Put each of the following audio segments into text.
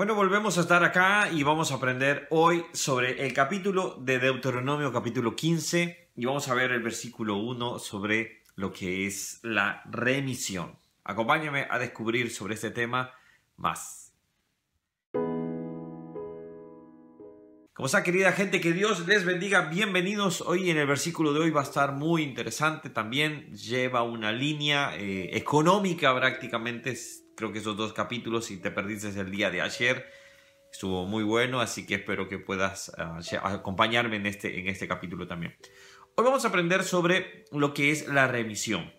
Bueno, volvemos a estar acá y vamos a aprender hoy sobre el capítulo de Deuteronomio, capítulo 15, y vamos a ver el versículo 1 sobre lo que es la remisión. Acompáñame a descubrir sobre este tema más. Como está querida gente, que Dios les bendiga. Bienvenidos. Hoy en el versículo de hoy va a estar muy interesante. También lleva una línea eh, económica prácticamente creo que esos dos capítulos, si te perdiste el día de ayer, estuvo muy bueno, así que espero que puedas ah, acompañarme en este, en este capítulo también. Hoy vamos a aprender sobre lo que es la remisión.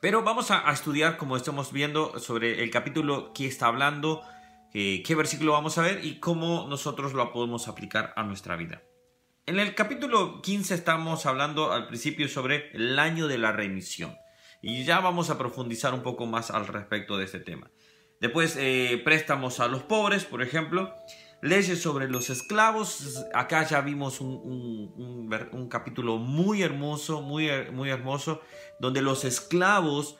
Pero vamos a, estudiar, como estamos viendo, sobre el capítulo que está hablando, eh, qué versículo vamos a ver y cómo nosotros lo podemos aplicar a nuestra vida. En el capítulo 15 estamos hablando al principio sobre el año de la remisión. Y ya vamos a profundizar un poco más al respecto de este tema. Después, eh, préstamos a los pobres, por ejemplo. Leyes sobre los esclavos. Acá ya vimos un, capítulo muy hermoso, muy, muy hermoso, donde los esclavos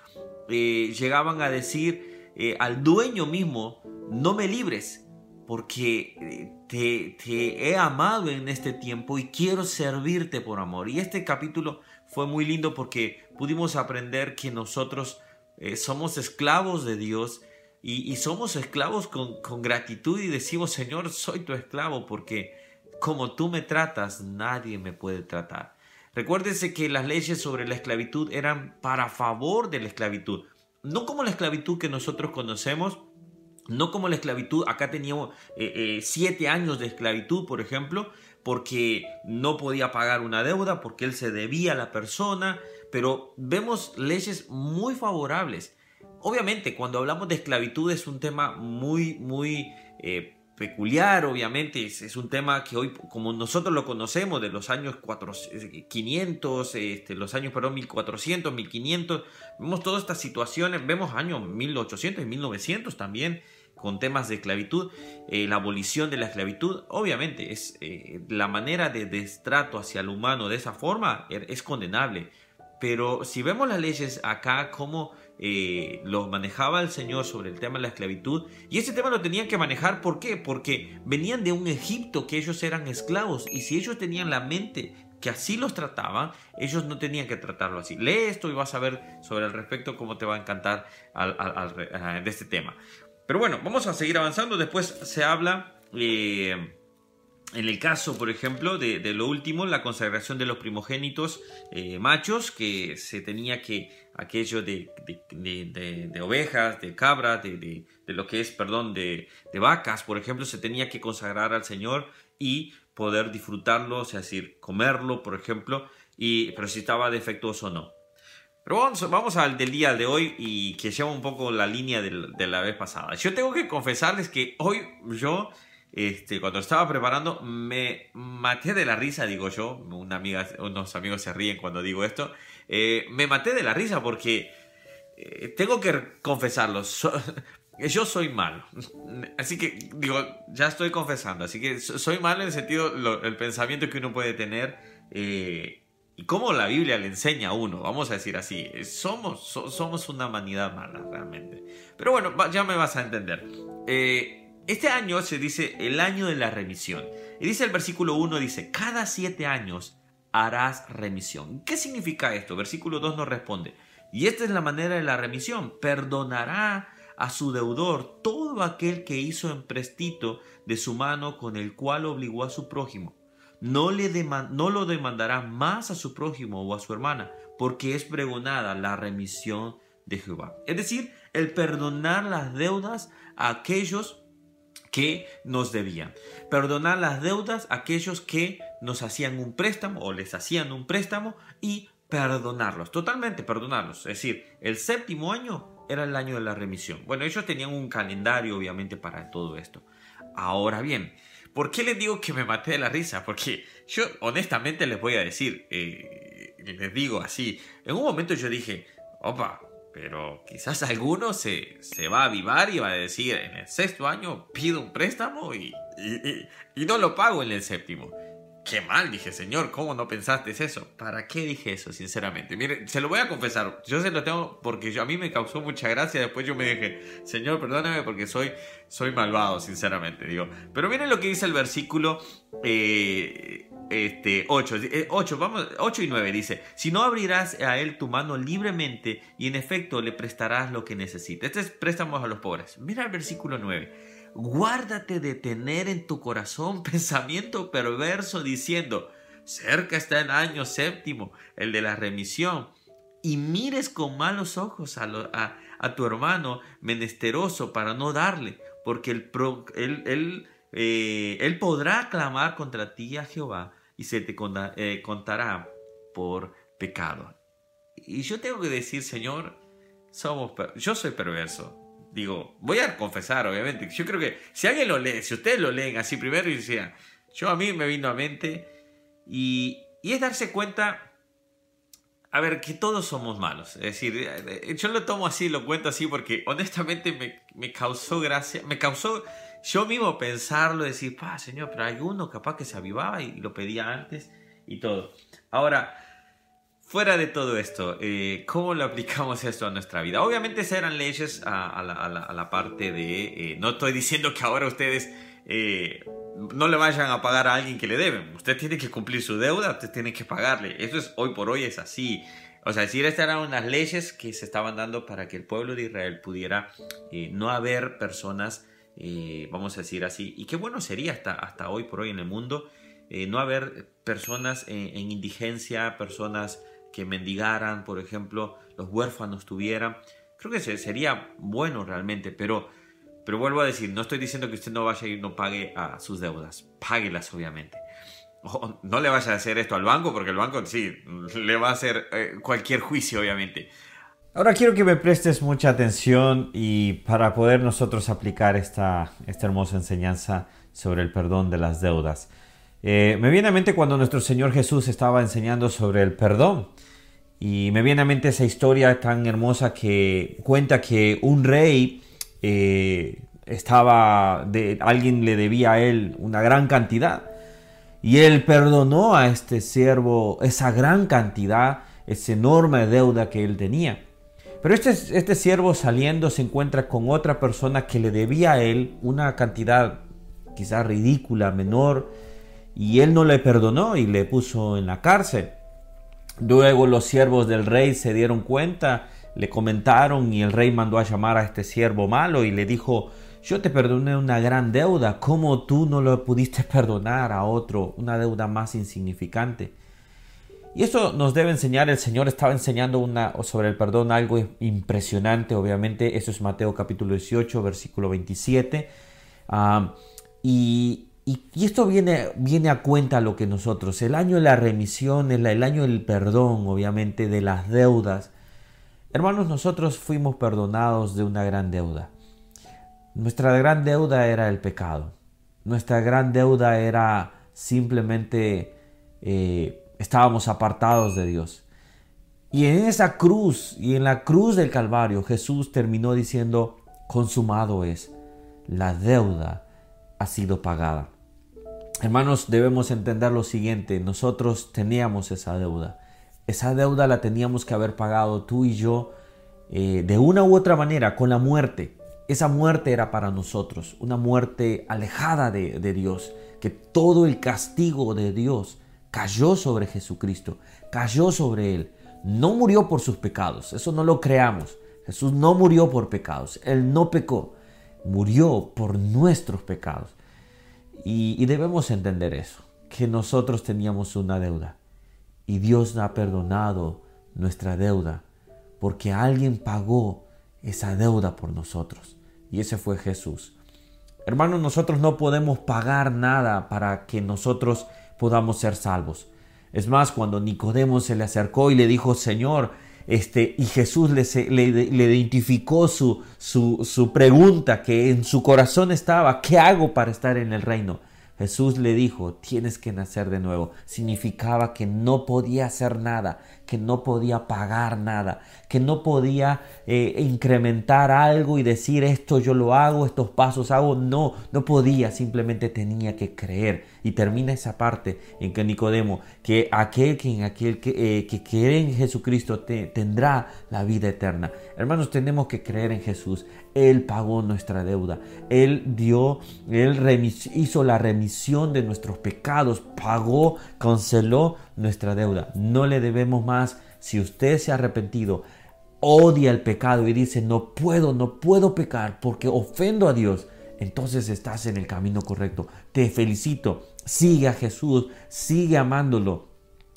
eh, llegaban a decir eh, al dueño mismo, no me libres, porque te, te, he amado en este tiempo y quiero servirte por amor. Y este capítulo fue muy lindo porque pudimos aprender que nosotros eh, somos esclavos de Dios y, somos esclavos con, con, gratitud y decimos, Señor, soy tu esclavo porque como tú me tratas, nadie me puede tratar. Recuérdese que las leyes sobre la esclavitud eran para favor de la esclavitud, no como la esclavitud que nosotros conocemos, no como la esclavitud, acá teníamos eh, eh, siete años de esclavitud, por ejemplo, porque no podía pagar una deuda, porque él se debía a la persona, pero vemos leyes muy favorables. Obviamente, cuando hablamos de esclavitud es un tema muy, muy eh, peculiar, obviamente, es, un tema que hoy, como nosotros lo conocemos, de los años 500, este, los años, perdón, 1400, 1500, vemos todas estas situaciones, vemos años 1800 y 1900 también, con temas de esclavitud, eh, la abolición de la esclavitud, obviamente es eh, la manera de destrato hacia el humano de esa forma er, es condenable. Pero si vemos las leyes acá, cómo eh, lo manejaba el Señor sobre el tema de la esclavitud, y ese tema lo tenían que manejar, ¿por qué? Porque venían de un Egipto que ellos eran esclavos, y si ellos tenían la mente que así los trataban, ellos no tenían que tratarlo así. Lee esto y vas a ver sobre el respecto cómo te va a encantar de este tema. Pero bueno, vamos a seguir avanzando. Después se habla, eh, en el caso, por ejemplo, de, lo último, la consagración de los primogénitos eh, machos, que se tenía que, aquello de, de ovejas, de cabras, de, lo que es, perdón, de, vacas, por ejemplo, se tenía que consagrar al Señor y poder disfrutarlo, o sea, decir, comerlo, por ejemplo, y, pero si estaba defectuoso o no. Pero vamos, al del día de hoy y que lleva un poco la línea de, la vez pasada. Yo tengo que confesarles que hoy yo, este, cuando estaba preparando, me maté de la risa, digo yo. Una amiga, unos amigos se ríen cuando digo esto. Eh, me maté de la risa porque eh, tengo que confesarlo. yo soy malo. Así que, digo, ya estoy confesando. Así que soy malo en el sentido, el pensamiento que uno puede tener. Eh, y cómo la Biblia le enseña a uno, vamos a decir así, somos, somos una humanidad mala realmente. Pero bueno, ya me vas a entender. Eh, este año se dice el año de la remisión. Y dice el versículo 1, dice, cada siete años harás remisión. ¿Qué significa esto? Versículo 2 nos responde, y esta es la manera de la remisión, perdonará a su deudor todo aquel que hizo emprestito de su mano con el cual obligó a su prójimo no, le no lo demandará más a su prójimo o a su hermana, porque es pregonada la remisión de Jehová. Es decir, el perdonar las deudas a aquellos que nos debían. Perdonar las deudas a aquellos que nos hacían un préstamo o les hacían un préstamo y perdonarlos, totalmente perdonarlos. Es decir, el séptimo año era el año de la remisión. Bueno, ellos tenían un calendario obviamente para todo esto. Ahora bien, ¿Por qué les digo que me maté de la risa? Porque yo honestamente les voy a decir, eh, les digo así, en un momento yo dije, opa, pero quizás alguno se, se, va a avivar y va a decir, en el sexto año pido un préstamo y, y, no lo pago en el séptimo. Qué mal, dije, Señor, ¿cómo no pensaste eso? ¿Para qué dije eso, sinceramente? Mire, se lo voy a confesar, yo se lo tengo porque a mí me causó mucha gracia, después yo me dije, Señor, perdóname porque soy, soy malvado, sinceramente, digo. Pero miren lo que dice el versículo eh, este, 8, 8, eh, vamos, 8 y 9 dice, si no abrirás a él tu mano libremente y en efecto le prestarás lo que necesite. Este es préstamos a los pobres. Mira el versículo 9 guárdate de tener en tu corazón pensamiento perverso diciendo, cerca está el año séptimo, el de la remisión, y mires con malos ojos a, tu hermano menesteroso para no darle, porque él, él, eh, él, podrá clamar contra ti a Jehová y se te eh, contará por pecado. Y yo tengo que decir, Señor, somos, yo soy perverso, digo, voy a confesar, obviamente. Yo creo que si alguien lo lee, si ustedes lo leen así primero y decían, yo a mí me vino a mente y, y es darse cuenta, a ver, que todos somos malos. Es decir, eh, yo lo tomo así, lo cuento así porque honestamente me, me causó gracia, me causó yo mismo pensarlo, decir, pa, señor, pero hay uno capaz que se avivaba y lo pedía antes y todo. Ahora, Fuera de todo esto, eh, ¿cómo lo aplicamos esto a nuestra vida? Obviamente serán leyes a, la, parte de... Eh, no estoy diciendo que ahora ustedes eh, no le vayan a pagar a alguien que le deben. Usted tiene que cumplir su deuda, usted tiene que pagarle. Eso es hoy por hoy es así. O sea, decir, estas eran unas leyes que se estaban dando para que el pueblo de Israel pudiera no haber personas, vamos a decir así, y qué bueno sería hasta, hasta hoy por hoy en el mundo, no haber personas en indigencia, personas que mendigaran, por ejemplo, los huérfanos tuvieran. Creo que sería bueno realmente, pero, pero vuelvo a decir, no estoy diciendo que usted no vaya y no pague a sus deudas, páguelas obviamente. no le vaya a hacer esto al banco, porque el banco sí, le va a hacer eh, cualquier juicio, obviamente. Ahora quiero que me prestes mucha atención y para poder nosotros aplicar esta, esta hermosa enseñanza sobre el perdón de las deudas. Eh, me viene a mente cuando nuestro Señor Jesús estaba enseñando sobre el perdón. Y me viene a mente esa historia tan hermosa que cuenta que un rey eh, estaba, de, alguien le debía a él una gran cantidad. Y él perdonó a este siervo esa gran cantidad, esa enorme deuda que él tenía. Pero este, este siervo saliendo se encuentra con otra persona que le debía a él una cantidad quizás ridícula, menor, y él no le perdonó y le puso en la cárcel. Luego los siervos del rey se dieron cuenta, le comentaron y el rey mandó a llamar a este siervo malo y le dijo, yo te perdoné una gran deuda, ¿cómo tú no lo pudiste perdonar a otro, una deuda más insignificante? Y eso nos debe enseñar, el Señor estaba enseñando una, sobre el perdón algo impresionante, obviamente, eso es Mateo capítulo 18, versículo 27. Ah, y, y, esto viene, viene a cuenta lo que nosotros, el año de la remisión, el, el año del perdón, obviamente, de las deudas. Hermanos, nosotros fuimos perdonados de una gran deuda. Nuestra gran deuda era el pecado. Nuestra gran deuda era simplemente eh, estábamos apartados de Dios. Y en esa cruz y en la cruz del Calvario Jesús terminó diciendo, consumado es, la deuda ha sido pagada. Hermanos, debemos entender lo siguiente, nosotros teníamos esa deuda. Esa deuda la teníamos que haber pagado tú y yo eh, de una u otra manera, con la muerte. Esa muerte era para nosotros, una muerte alejada de, de Dios, que todo el castigo de Dios cayó sobre Jesucristo, cayó sobre Él. No murió por sus pecados, eso no lo creamos. Jesús no murió por pecados, Él no pecó, murió por nuestros pecados. Y, debemos entender eso, que nosotros teníamos una deuda y Dios ha perdonado nuestra deuda porque alguien pagó esa deuda por nosotros y ese fue Jesús. Hermanos, nosotros no podemos pagar nada para que nosotros podamos ser salvos. Es más, cuando Nicodemo se le acercó y le dijo, Señor, este, y Jesús le, identificó su pregunta que en su corazón estaba, ¿qué hago para estar en el reino? Jesús le dijo, tienes que nacer de nuevo. Significaba que no podía hacer nada, que no podía pagar nada, que no podía eh, incrementar algo y decir esto yo lo hago, estos pasos hago. No, no podía, simplemente tenía que creer. Y termina esa parte en que Nicodemo, que aquel, que, aquel que, eh, que cree en Jesucristo tendrá la vida eterna. Hermanos, tenemos que creer en Jesús. Él pagó nuestra deuda. Él dio, Él hizo la remisión de nuestros pecados, pagó, canceló nuestra deuda. No le debemos más. Si usted se ha arrepentido, odia el pecado y dice, no puedo, no puedo pecar porque ofendo a Dios, entonces estás en el camino correcto. Te felicito. Sigue a Jesús, sigue amándolo.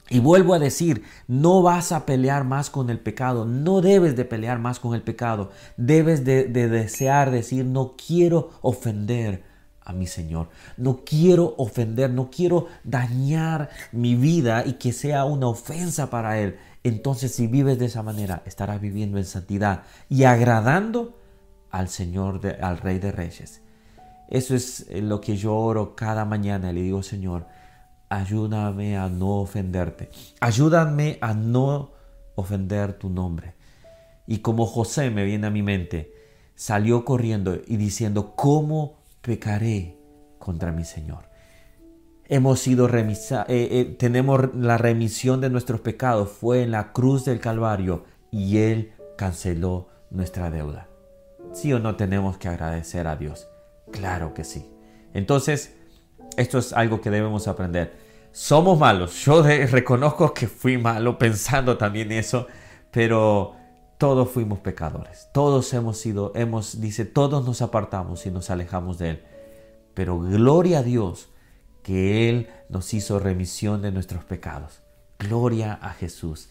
Y vuelvo a decir, no vas a pelear más con el pecado, no debes de pelear más con el pecado, debes de, desear decir, no quiero ofender a mi Señor, no quiero ofender, no quiero dañar mi vida y que sea una ofensa para Él. Entonces si vives de esa manera, estarás viviendo en santidad y agradando al Señor, al Rey de Reyes. Eso es lo que yo oro cada mañana, le digo, Señor, ayúdame a no ofenderte. Ayúdame a no ofender tu nombre. Y como José me viene a mi mente, salió corriendo y diciendo, ¿cómo pecaré contra mi Señor? Hemos sido remisa eh, eh, tenemos la remisión de nuestros pecados, fue en la cruz del Calvario y Él canceló nuestra deuda. ¿Sí o no tenemos que agradecer a Dios? Claro que sí. Entonces, esto es algo que debemos aprender. Somos malos. Yo reconozco que fui malo pensando también eso, pero todos fuimos pecadores. Todos hemos sido, hemos, dice, todos nos apartamos y nos alejamos de Él. Pero gloria a Dios que Él nos hizo remisión de nuestros pecados. Gloria a Jesús.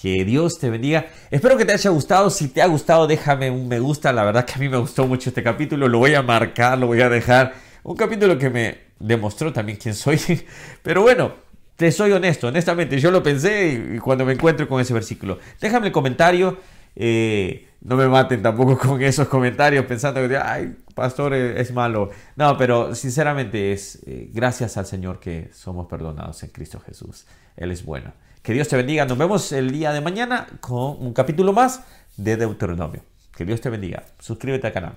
Que Dios te bendiga. Espero que te haya gustado. Si te ha gustado, déjame un me gusta. La verdad que a mí me gustó mucho este capítulo. Lo voy a marcar, lo voy a dejar un capítulo que me demostró también quién soy. Pero bueno, te soy honesto, honestamente, yo lo pensé y, cuando me encuentro con ese versículo. Déjame el comentario. Eh, no me maten tampoco con esos comentarios pensando que, ay, pastor eh, es malo. No, pero sinceramente es eh, gracias al Señor que somos perdonados en Cristo Jesús. Él es bueno. Que Dios te bendiga. Nos vemos el día de mañana con un capítulo más de Deuteronomio. Que Dios te bendiga. Suscríbete al canal.